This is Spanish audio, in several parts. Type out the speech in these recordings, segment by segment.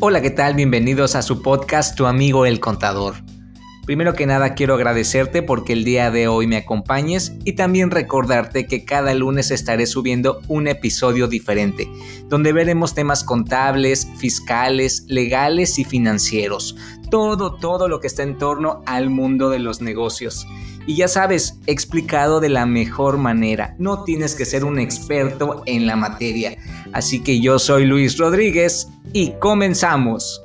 Hola, ¿qué tal? Bienvenidos a su podcast Tu amigo el contador. Primero que nada quiero agradecerte porque el día de hoy me acompañes y también recordarte que cada lunes estaré subiendo un episodio diferente, donde veremos temas contables, fiscales, legales y financieros. Todo, todo lo que está en torno al mundo de los negocios. Y ya sabes, explicado de la mejor manera. No tienes que ser un experto en la materia. Así que yo soy Luis Rodríguez y comenzamos.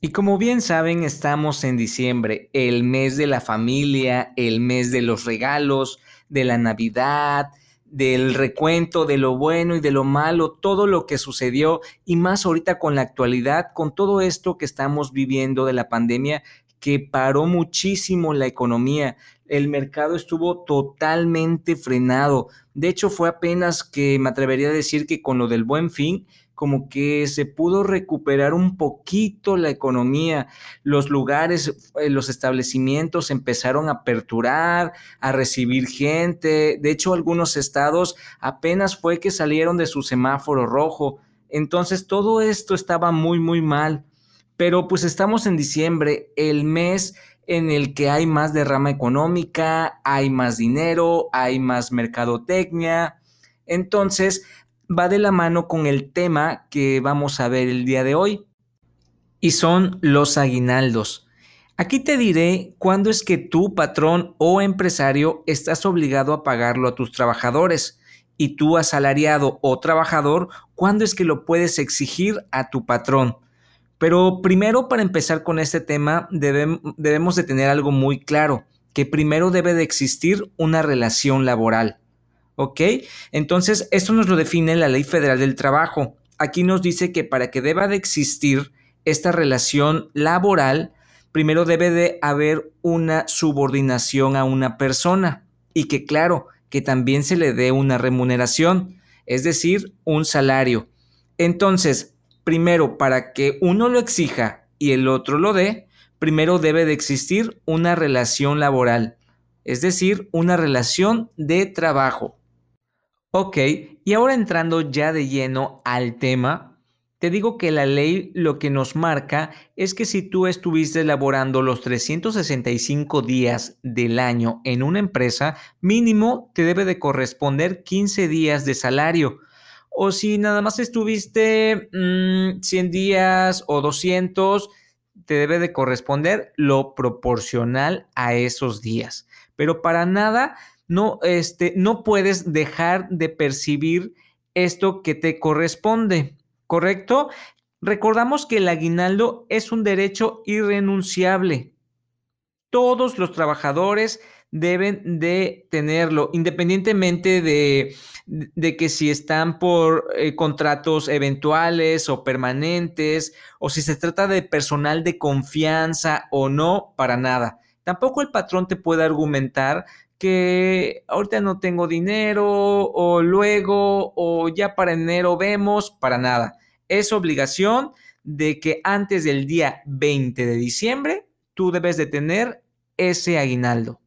Y como bien saben, estamos en diciembre, el mes de la familia, el mes de los regalos, de la Navidad, del recuento de lo bueno y de lo malo, todo lo que sucedió y más ahorita con la actualidad, con todo esto que estamos viviendo de la pandemia que paró muchísimo la economía. El mercado estuvo totalmente frenado. De hecho, fue apenas que me atrevería a decir que con lo del buen fin, como que se pudo recuperar un poquito la economía, los lugares, eh, los establecimientos empezaron a aperturar, a recibir gente, de hecho algunos estados apenas fue que salieron de su semáforo rojo, entonces todo esto estaba muy, muy mal, pero pues estamos en diciembre, el mes en el que hay más derrama económica, hay más dinero, hay más mercadotecnia, entonces va de la mano con el tema que vamos a ver el día de hoy y son los aguinaldos. Aquí te diré cuándo es que tú, patrón o empresario, estás obligado a pagarlo a tus trabajadores y tú, asalariado o trabajador, cuándo es que lo puedes exigir a tu patrón. Pero primero, para empezar con este tema, debemos de tener algo muy claro, que primero debe de existir una relación laboral. ¿Ok? Entonces, esto nos lo define la Ley Federal del Trabajo. Aquí nos dice que para que deba de existir esta relación laboral, primero debe de haber una subordinación a una persona y que claro, que también se le dé una remuneración, es decir, un salario. Entonces, primero, para que uno lo exija y el otro lo dé, primero debe de existir una relación laboral, es decir, una relación de trabajo. Ok, y ahora entrando ya de lleno al tema, te digo que la ley lo que nos marca es que si tú estuviste elaborando los 365 días del año en una empresa, mínimo te debe de corresponder 15 días de salario. O si nada más estuviste 100 mm, días o 200, te debe de corresponder lo proporcional a esos días. Pero para nada no, este, no puedes dejar de percibir esto que te corresponde, ¿correcto? Recordamos que el aguinaldo es un derecho irrenunciable. Todos los trabajadores deben de tenerlo, independientemente de, de que si están por eh, contratos eventuales o permanentes, o si se trata de personal de confianza o no, para nada. Tampoco el patrón te puede argumentar que ahorita no tengo dinero o luego o ya para enero vemos, para nada. Es obligación de que antes del día 20 de diciembre tú debes de tener ese aguinaldo.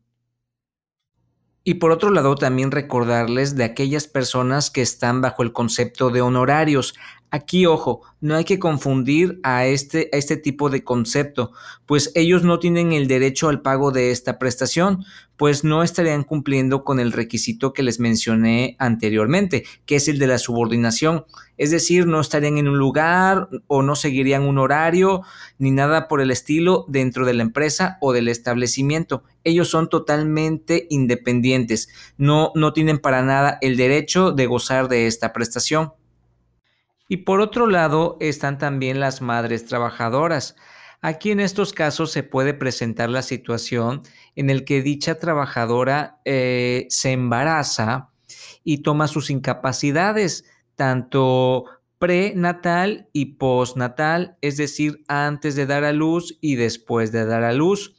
Y por otro lado, también recordarles de aquellas personas que están bajo el concepto de honorarios. Aquí, ojo, no hay que confundir a este, a este tipo de concepto, pues ellos no tienen el derecho al pago de esta prestación, pues no estarían cumpliendo con el requisito que les mencioné anteriormente, que es el de la subordinación. Es decir, no estarían en un lugar o no seguirían un horario ni nada por el estilo dentro de la empresa o del establecimiento. Ellos son totalmente independientes, no, no tienen para nada el derecho de gozar de esta prestación. Y por otro lado están también las madres trabajadoras. Aquí en estos casos se puede presentar la situación en el que dicha trabajadora eh, se embaraza y toma sus incapacidades, tanto prenatal y postnatal, es decir, antes de dar a luz y después de dar a luz.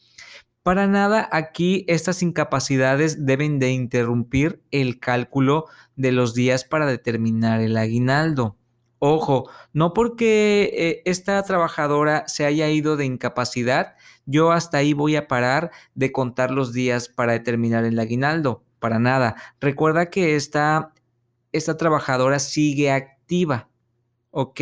Para nada aquí estas incapacidades deben de interrumpir el cálculo de los días para determinar el aguinaldo. Ojo, no porque eh, esta trabajadora se haya ido de incapacidad, yo hasta ahí voy a parar de contar los días para determinar el aguinaldo. Para nada. Recuerda que esta esta trabajadora sigue activa. ¿Ok?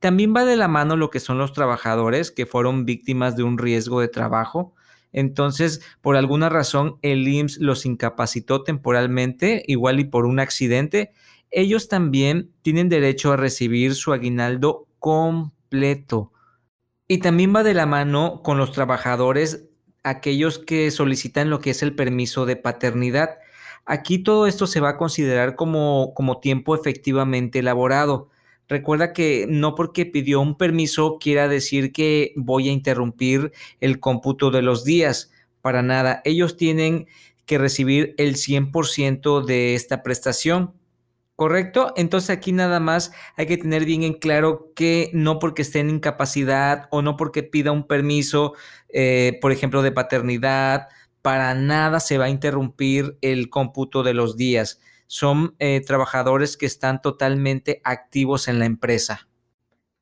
También va de la mano lo que son los trabajadores que fueron víctimas de un riesgo de trabajo. Entonces, por alguna razón, el IMSS los incapacitó temporalmente, igual y por un accidente. Ellos también tienen derecho a recibir su aguinaldo completo. Y también va de la mano con los trabajadores, aquellos que solicitan lo que es el permiso de paternidad. Aquí todo esto se va a considerar como, como tiempo efectivamente elaborado. Recuerda que no porque pidió un permiso quiera decir que voy a interrumpir el cómputo de los días. Para nada. Ellos tienen que recibir el 100% de esta prestación. ¿Correcto? Entonces aquí nada más hay que tener bien en claro que no porque esté en incapacidad o no porque pida un permiso, eh, por ejemplo, de paternidad, para nada se va a interrumpir el cómputo de los días. Son eh, trabajadores que están totalmente activos en la empresa.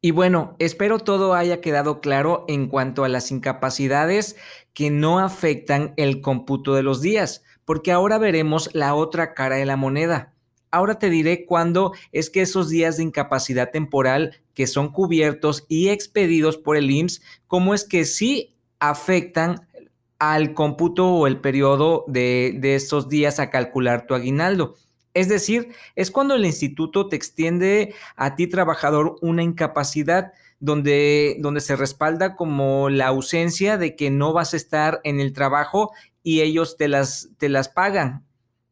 Y bueno, espero todo haya quedado claro en cuanto a las incapacidades que no afectan el cómputo de los días, porque ahora veremos la otra cara de la moneda Ahora te diré cuándo es que esos días de incapacidad temporal que son cubiertos y expedidos por el IMSS, cómo es que sí afectan al cómputo o el periodo de, de días a calcular tu aguinaldo. Es decir, es cuando el instituto te extiende a ti, trabajador, una incapacidad donde, donde se respalda como la ausencia de que no vas a estar en el trabajo y ellos te las, te las pagan.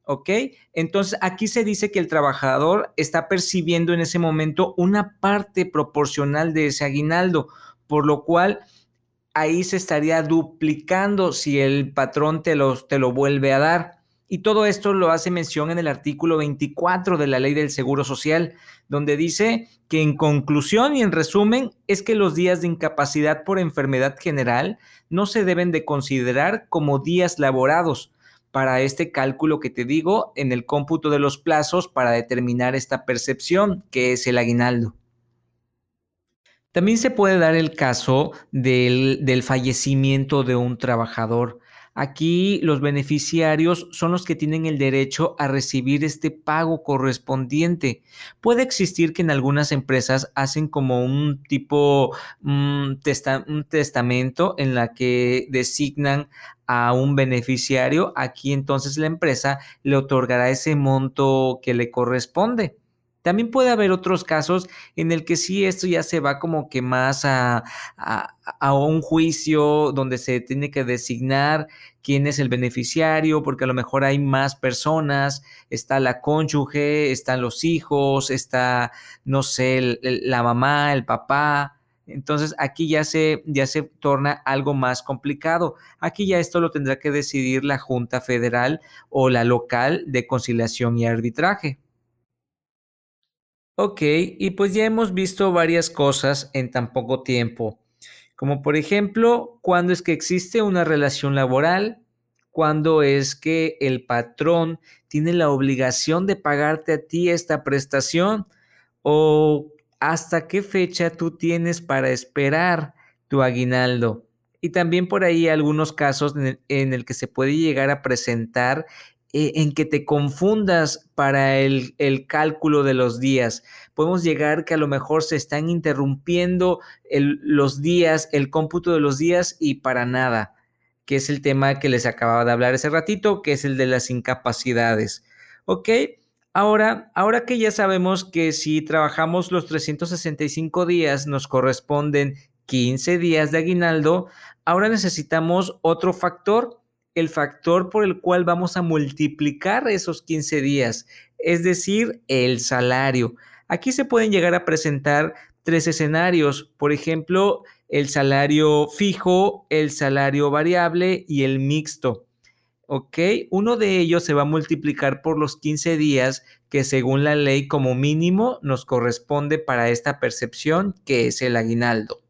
¿Ok? Entonces aquí se dice que el trabajador está percibiendo en ese momento una parte proporcional de ese aguinaldo, por lo cual ahí se estaría duplicando si el patrón te lo, te lo vuelve a dar. Y todo esto lo hace mención en el artículo 24 de la ley del Seguro Social, donde dice que en conclusión y en resumen es que los días de incapacidad por enfermedad general no se deben de considerar como días laborados, para este cálculo que te digo en el cómputo de los plazos para determinar esta percepción que es el aguinaldo. También se puede dar el caso del, del fallecimiento de un trabajador. Aquí los beneficiarios son los que tienen el derecho a recibir este pago correspondiente. Puede existir que en algunas empresas hacen como un tipo un testamento en la que designan a un beneficiario. Aquí entonces la empresa le otorgará ese monto que le corresponde. También puede haber otros casos en el que sí esto ya se va como que más a, un juicio donde se tiene que designar quién es el beneficiario, porque a lo mejor hay más personas, está la cónyuge, están los hijos, está, no sé, la mamá, el papá. Entonces aquí ya se, ya se torna algo más complicado. Aquí ya esto lo tendrá que decidir la Junta Federal o la local de conciliación y arbitraje. Ok, y pues ya hemos visto varias cosas en tan poco tiempo, como por ejemplo, cuando es que existe una relación laboral, cuando es que el patrón tiene la obligación de pagarte a ti esta prestación o hasta qué fecha tú tienes para esperar tu aguinaldo. Y también por ahí algunos casos en el, el que se puede llegar a presentar eh, en que te confundas para el, cálculo de los días. Podemos llegar que a lo mejor se están interrumpiendo los días, el cómputo de los días y para nada, que es el tema que les acababa de hablar hace ratito, que es el de las incapacidades. ¿Ok? Ahora, ahora que ya sabemos que si trabajamos los 365 días nos corresponden 15 días de aguinaldo, ahora necesitamos otro factor el factor por el cual vamos a multiplicar esos 15 días, es decir, el salario. Aquí se pueden llegar a presentar tres escenarios, por ejemplo, el salario fijo, el salario variable y el mixto. ¿Ok? Uno de ellos se va a multiplicar por los 15 días que según la ley como mínimo nos corresponde para esta percepción que es el aguinaldo.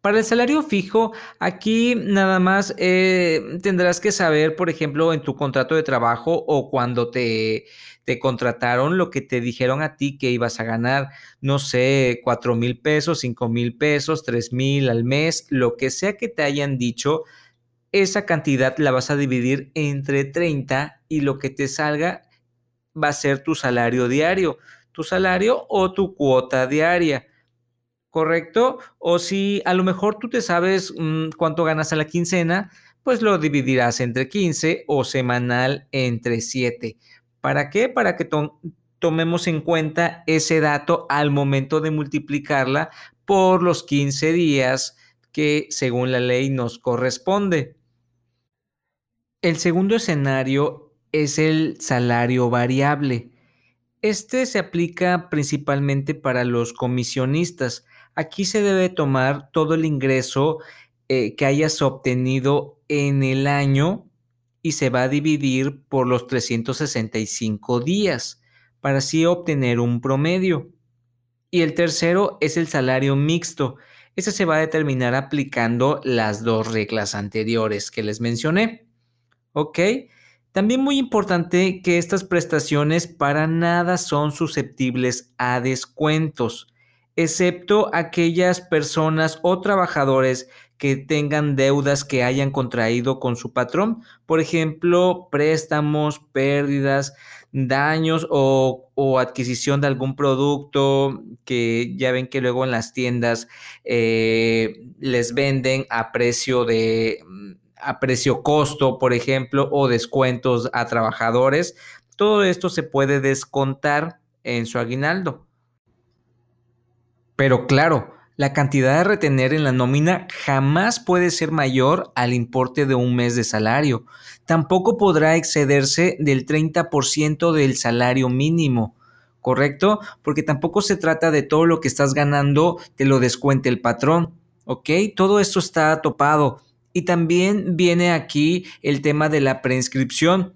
Para el salario fijo, aquí nada más eh, tendrás que saber, por ejemplo, en tu contrato de trabajo o cuando te, te contrataron, lo que te dijeron a ti que ibas a ganar, no sé, cuatro mil pesos, cinco mil pesos, tres mil al mes, lo que sea que te hayan dicho, esa cantidad la vas a dividir entre 30 y lo que te salga va a ser tu salario diario, tu salario o tu cuota diaria. ¿Correcto? O si a lo mejor tú te sabes mm, cuánto ganas a la quincena, pues lo dividirás entre 15 o semanal entre 7. ¿Para qué? Para que tomemos en cuenta ese dato al momento de multiplicarla por los 15 días que según la ley nos corresponde. El segundo escenario es el salario variable. Este se aplica principalmente para los comisionistas. Aquí se debe tomar todo el ingreso eh, que hayas obtenido en el año y se va a dividir por los 365 días para así obtener un promedio. Y el tercero es el salario mixto. Ese se va a determinar aplicando las dos reglas anteriores que les mencioné. ¿Ok? También muy importante que estas prestaciones para nada son susceptibles a descuentos, excepto aquellas personas o trabajadores que tengan deudas que hayan contraído con su patrón, por ejemplo, préstamos, pérdidas, daños o, adquisición de algún producto que ya ven que luego en las tiendas eh, les venden a precio de a precio costo, por ejemplo, o descuentos a trabajadores. Todo esto se puede descontar en su aguinaldo. Pero claro, la cantidad de retener en la nómina jamás puede ser mayor al importe de un mes de salario. Tampoco podrá excederse del 30% del salario mínimo. ¿Correcto? Porque tampoco se trata de todo lo que estás ganando te lo descuente el patrón. ¿Ok? Todo esto está topado. Y también viene aquí el tema de la preinscripción.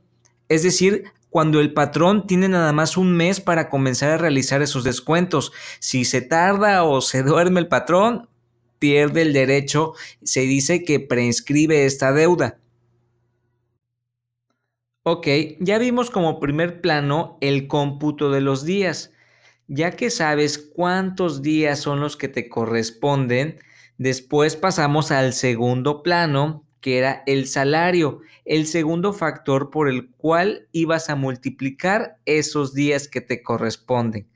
Es decir, cuando el patrón tiene nada más un mes para comenzar a realizar esos descuentos. Si se tarda o se duerme el patrón, pierde el derecho, se dice que preinscribe esta deuda. Ok, ya vimos como primer plano el cómputo de los días. Ya que sabes cuántos días son los que te corresponden, después pasamos al segundo plano, que era el salario, el segundo factor por el cual ibas a multiplicar esos días que te corresponden.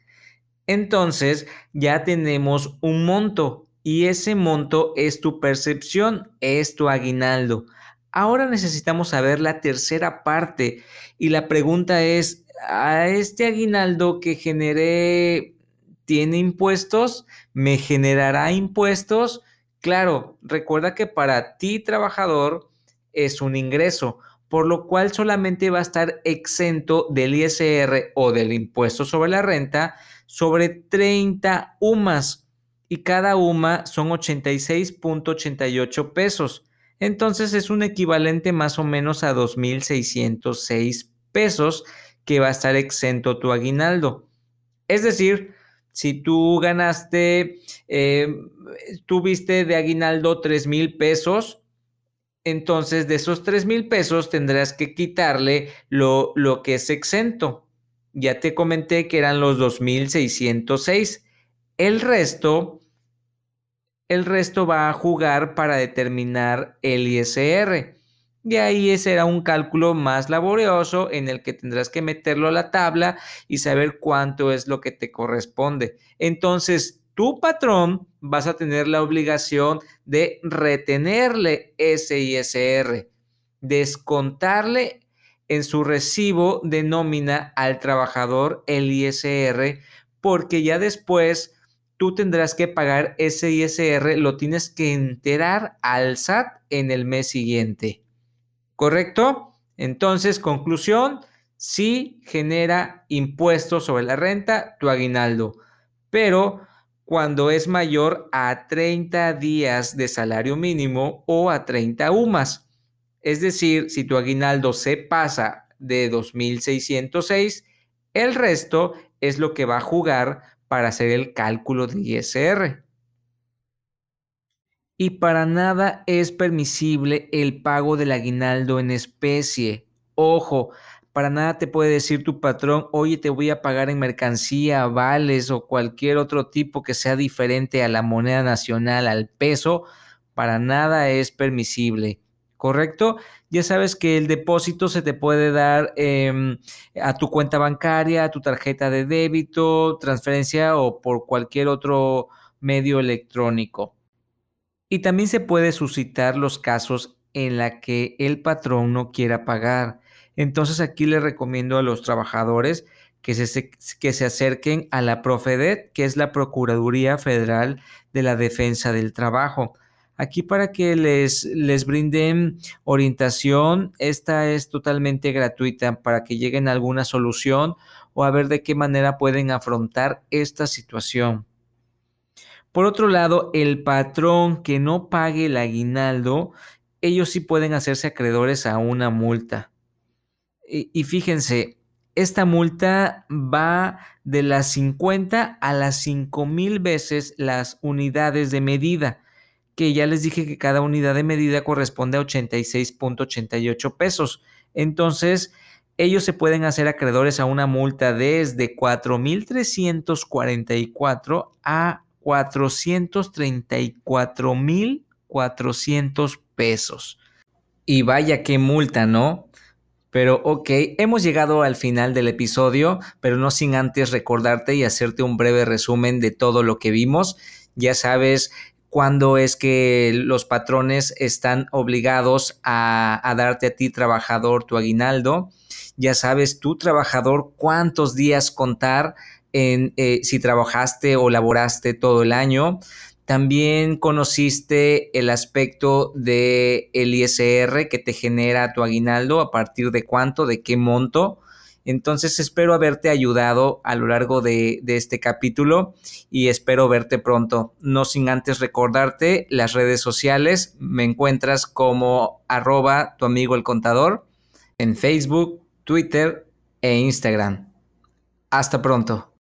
Entonces ya tenemos un monto y ese monto es tu percepción, es tu aguinaldo. Ahora necesitamos saber la tercera parte y la pregunta es, ¿a este aguinaldo que generé tiene impuestos? ¿Me generará impuestos? Claro, recuerda que para ti trabajador es un ingreso, por lo cual solamente va a estar exento del ISR o del impuesto sobre la renta sobre 30 UMAS y cada UMA son 86.88 pesos. Entonces es un equivalente más o menos a 2.606 pesos que va a estar exento tu aguinaldo. Es decir, si tú ganaste, eh, tuviste de aguinaldo 3 mil pesos, entonces de esos 3 mil pesos tendrás que quitarle lo, lo que es exento. Ya te comenté que eran los 2.606. El resto, el resto va a jugar para determinar el ISR. Y ahí será un cálculo más laborioso en el que tendrás que meterlo a la tabla y saber cuánto es lo que te corresponde. Entonces, tu patrón vas a tener la obligación de retenerle ese ISR, descontarle en su recibo de nómina al trabajador el ISR, porque ya después tú tendrás que pagar ese ISR, lo tienes que enterar al SAT en el mes siguiente. ¿Correcto? Entonces, conclusión, sí genera impuestos sobre la renta tu aguinaldo, pero cuando es mayor a 30 días de salario mínimo o a 30 UMAS. Es decir, si tu aguinaldo se pasa de 2.606, el resto es lo que va a jugar para hacer el cálculo de ISR y para nada es permisible el pago del aguinaldo en especie. Ojo, para nada te puede decir tu patrón, oye, te voy a pagar en mercancía, vales o cualquier otro tipo que sea diferente a la moneda nacional, al peso. Para nada es permisible. ¿correcto? Ya sabes que el depósito se te puede dar em, a tu cuenta bancaria, a tu tarjeta de débito, transferencia o por cualquier otro medio electrónico. Y también se puede suscitar los casos en la que el patrón no quiera pagar. Entonces aquí le recomiendo a los trabajadores que se, que se acerquen a la Profedet, que es la Procuraduría Federal de la Defensa del Trabajo aquí para que les, les brinden orientación. Esta es totalmente gratuita para que lleguen a alguna solución o a ver de qué manera pueden afrontar esta situación. Por otro lado, el patrón que no pague el aguinaldo, ellos sí pueden hacerse acreedores a una multa. Y, fíjense, esta multa va de las 50 a las 5 mil veces las unidades de medida que ya les dije que cada unidad de medida corresponde a 86.88 pesos. Entonces, ellos se pueden hacer acreedores a una multa desde 4.344 a 434.400 pesos. Y vaya qué multa, ¿no? Pero ok, hemos llegado al final del episodio, pero no sin antes recordarte y hacerte un breve resumen de todo lo que vimos. Ya sabes, cuando es que los patrones están obligados a, darte a ti, trabajador, tu aguinaldo. Ya sabes, tú, trabajador, cuántos días contar en eh, si trabajaste o laboraste todo el año. También conociste el aspecto de ISR que te genera tu aguinaldo, a partir de cuánto, de qué monto. Entonces espero haberte ayudado a lo largo de, este capítulo y espero verte pronto. No sin antes recordarte las redes sociales. Me encuentras como arroba tu amigo el contador en Facebook, Twitter e Instagram. Hasta pronto.